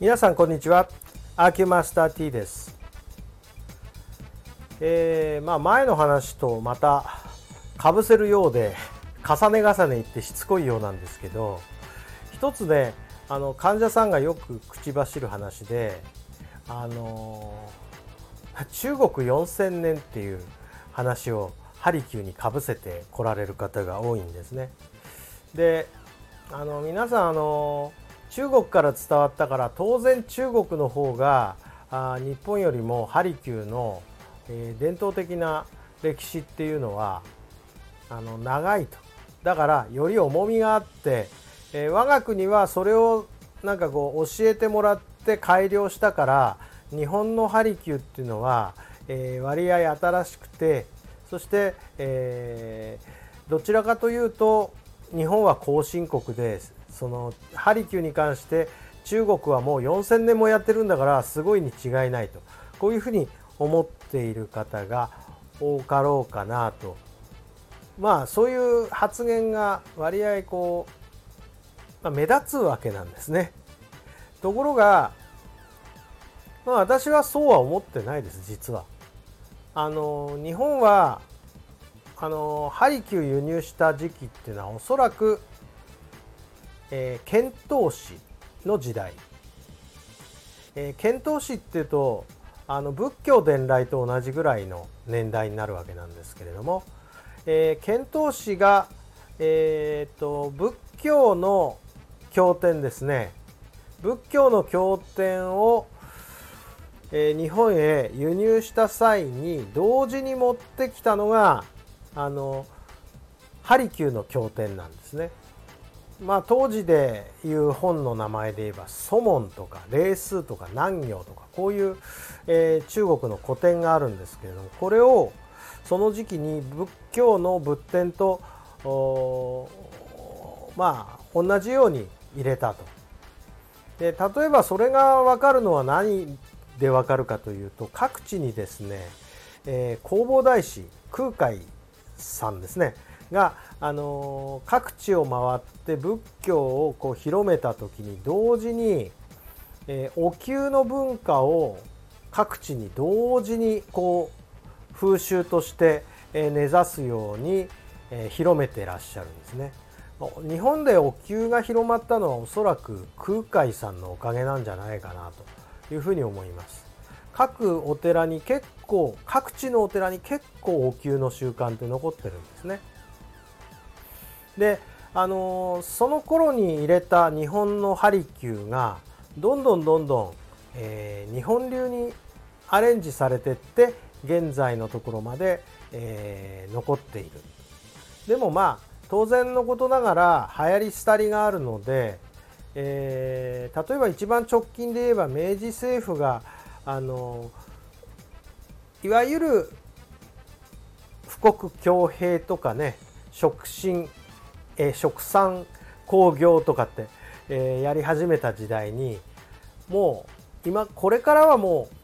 皆さんこんにちはアーキュマスター T です、えー、まあ、前の話とまたかぶせるようで重ね重ねいってしつこいようなんですけど一つねあの患者さんがよく口走る話であの中国4000年っていう話をハリキューにかぶせて来られる方が多いんですね。であの皆さんあの中国から伝わったから当然中国の方があ日本よりもハリキューの、えー、伝統的な歴史っていうのはあの長いと。だからより重みがあって、えー、我が国はそれをなんかこう教えてもらって改良したから日本のハリキューっていうのは、えー、割合新しくてそして、えー、どちらかというと日本は後進国です。そのハリキューに関して中国はもう4000年もやってるんだからすごいに違いないとこういうふうに思っている方が多かろうかなとまあそういう発言が割合こう、まあ、目立つわけなんですね。ところが、まあ、私はそうは思ってないです実は。あの日本はあのハリキュー輸入した時期っていうのはおそらくえー、遣唐使の時代、えー、遣唐使っていうとあの仏教伝来と同じぐらいの年代になるわけなんですけれども、えー、遣唐使が、えーと、仏教の経典ですね仏教の経典を、えー、日本へ輸入した際に同時に持ってきたのがあのハリキューの経典なんですね。まあ、当時でいう本の名前で言えば祖門とか霊数とか南行とかこういう、えー、中国の古典があるんですけれどもこれをその時期に仏教の仏典とまあ同じように入れたと。で例えばそれが分かるのは何で分かるかというと各地にですね、えー、弘法大師空海さんですねが、あの各地を回って仏教をこう広めた時に同時に、えー、お灸の文化を各地に同時にこう風習として、えー、根ざすように、えー、広めてらっしゃるんですね。日本でお灸が広まったのはおそらく空海さんのおかげなんじゃないかなというふうに思います。各お寺に結構各地のお寺に結構お灸の習慣って残ってるんですね。であのその頃に入れた日本のハリキューがどんどんどんどん、えー、日本流にアレンジされてって現在のところまで、えー、残っている。でもまあ当然のことながら流行り廃りがあるので、えー、例えば一番直近で言えば明治政府があのいわゆる富国強兵とかね触診えー、食産工業とかって、え、やり始めた時代にもう今これからはもう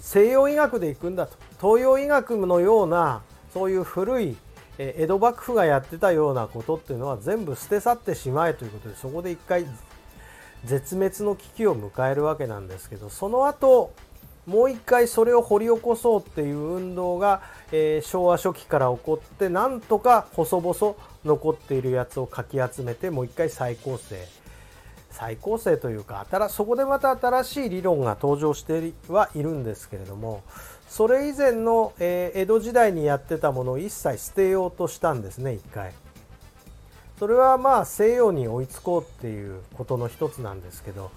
西洋医学で行くんだと。東洋医学のようなそういう古い江戸幕府がやってたようなことっていうのは全部捨て去ってしまえということでそこで一回絶滅の危機を迎えるわけなんですけどその後もう一回それを掘り起こそうっていう運動が、えー、昭和初期から起こってなんとか細々残っているやつをかき集めてもう一回再構成再構成というかそこでまた新しい理論が登場してはいるんですけれどもそれ以前の、えー、江戸時代にやってたものを一切捨てようとしたんですね一回。それはまあ西洋に追いつこうっていうことの一つなんですけど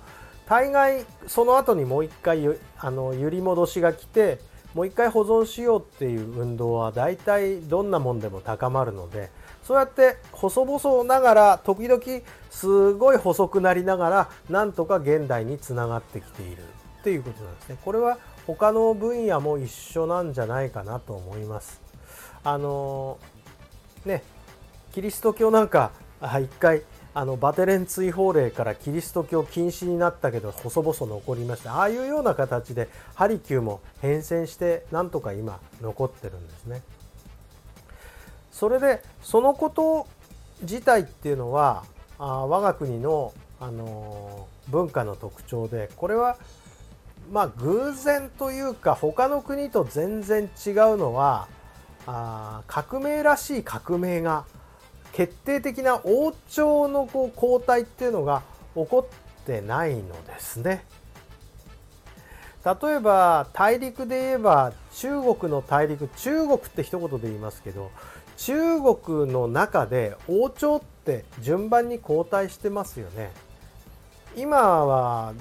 大概その後にもう一回あの揺り戻しが来てもう一回保存しようっていう運動は大体どんなもんでも高まるのでそうやって細々ながら時々すごい細くなりながらなんとか現代につながってきているっていうことなんですね。これは他の分野も一緒なんじゃないかなと思います。あのねキリスト教なんか一回あのバテレン追放令からキリスト教禁止になったけど細々残りました。ああいうような形でハリキューも変遷してなんとか今残ってるんですね。それでそのこと自体っていうのはあ我が国のあの文化の特徴でこれはまあ偶然というか他の国と全然違うのはあ革命らしい革命が決定的な王朝のこう交代っていうのが起こってないのですね。例えば大陸で言えば中国の大陸中国って一言で言いますけど中国の中で王朝って順番に交代してますよね。今は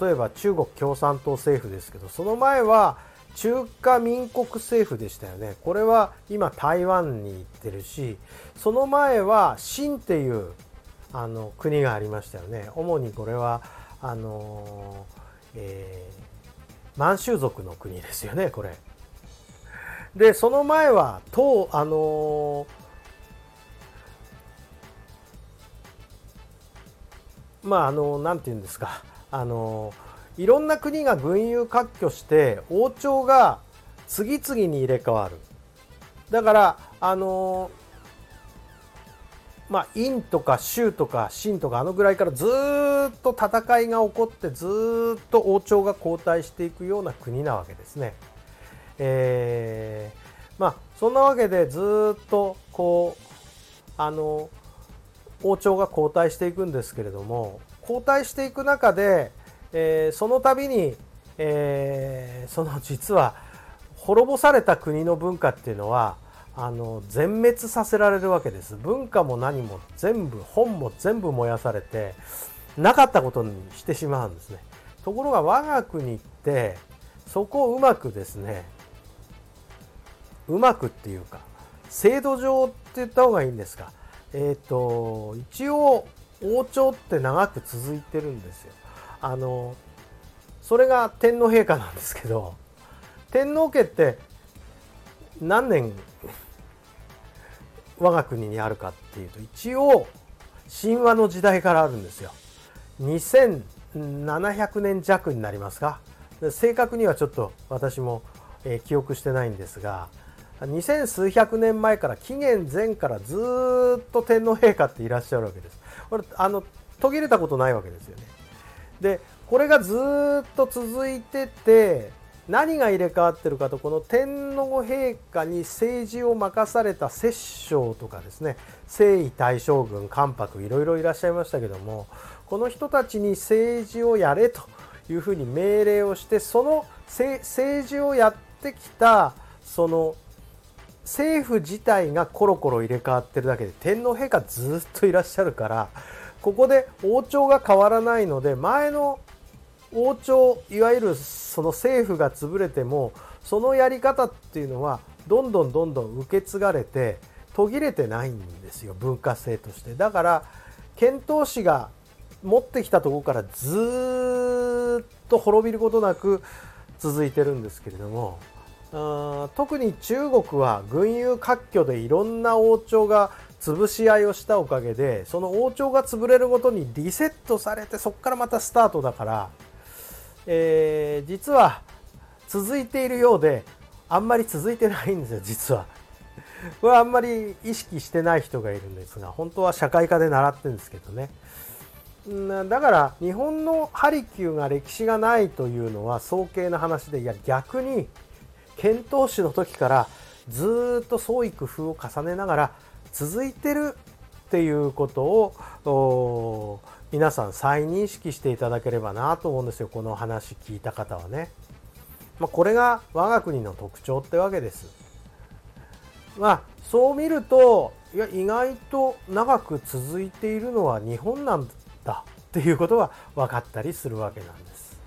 例えば中国共産党政府ですけどその前は中華民国政府でしたよね。これは今台湾に行ってるしその前は清っていうあの国がありましたよね。主にこれはあの、えー、満州族の国ですよねこれ。でその前は唐あのまああのなんて言うんですか。あのいろんな国が群雄割拠して王朝が次々に入れ替わるだからあのまあ陰とか州とか秦とかあのぐらいからずっと戦いが起こってずっと王朝が交代していくような国なわけですね。えー、まあそんなわけでずっとこうあの王朝が交代していくんですけれども交代していく中で、えー、その度に、えー、その実は滅ぼされた国の文化っていうのはあの全滅させられるわけです。文化も何も全部本も全部燃やされてなかったことにしてしまうんですね。ところが我が国ってそこをうまくですねうまくっていうか制度上って言った方がいいんですか。えっ、ー、と一応王朝って長く続いてるんですよ。あのそれが天皇陛下なんですけど天皇家って何年我が国にあるかっていうと一応神話の時代からあるんですよ2700年弱になりますか正確にはちょっと私も、え記憶してないんですが2000数百年前から紀元前からずっと天皇陛下っていらっしゃるわけです。これあの途切れたことないわけですよね。でこれがずっと続いてて何が入れ替わってるかとこの天皇陛下に政治を任された摂政とかですね征夷大将軍関白いろいろいらっしゃいましたけどもこの人たちに政治をやれというふうに命令をしてその政治をやってきたその政府自体がコロコロ入れ替わってるだけで天皇陛下ずっといらっしゃるからここで王朝が変わらないので前の王朝いわゆるその政府が潰れてもそのやり方っていうのはどんどんどんどん受け継がれて途切れてないんですよ文化性として。だから遣唐使が持ってきたとこからずっと滅びることなく続いてるんですけれども特に中国は群雄割拠でいろんな王朝が潰し合いをしたおかげでその王朝が潰れるごとにリセットされてそこからまたスタートだから、えー、実は続いているようであんまり続いてないんですよ実は。これはあんまり意識してない人がいるんですが本当は社会科で習ってるんですけどね。だから日本のハリキューが歴史がないというのは早計な話でいや逆に遣唐使の時からずっと創意工夫を重ねながら続いてるっていうことを皆さん再認識していただければなと思うんですよこの話聞いた方はね。まあ、これが我が国の特徴ってわけです。まあそう見るといや意外と長く続いているのは日本なんだっていうことが分かったりするわけなんです。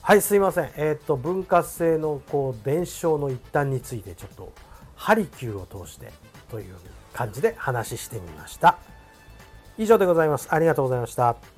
はいすいませんえっ、ー、と分割性のこう伝承の一端についてちょっとハリキューを通してという感じで話してみました。以上でございます。ありがとうございました。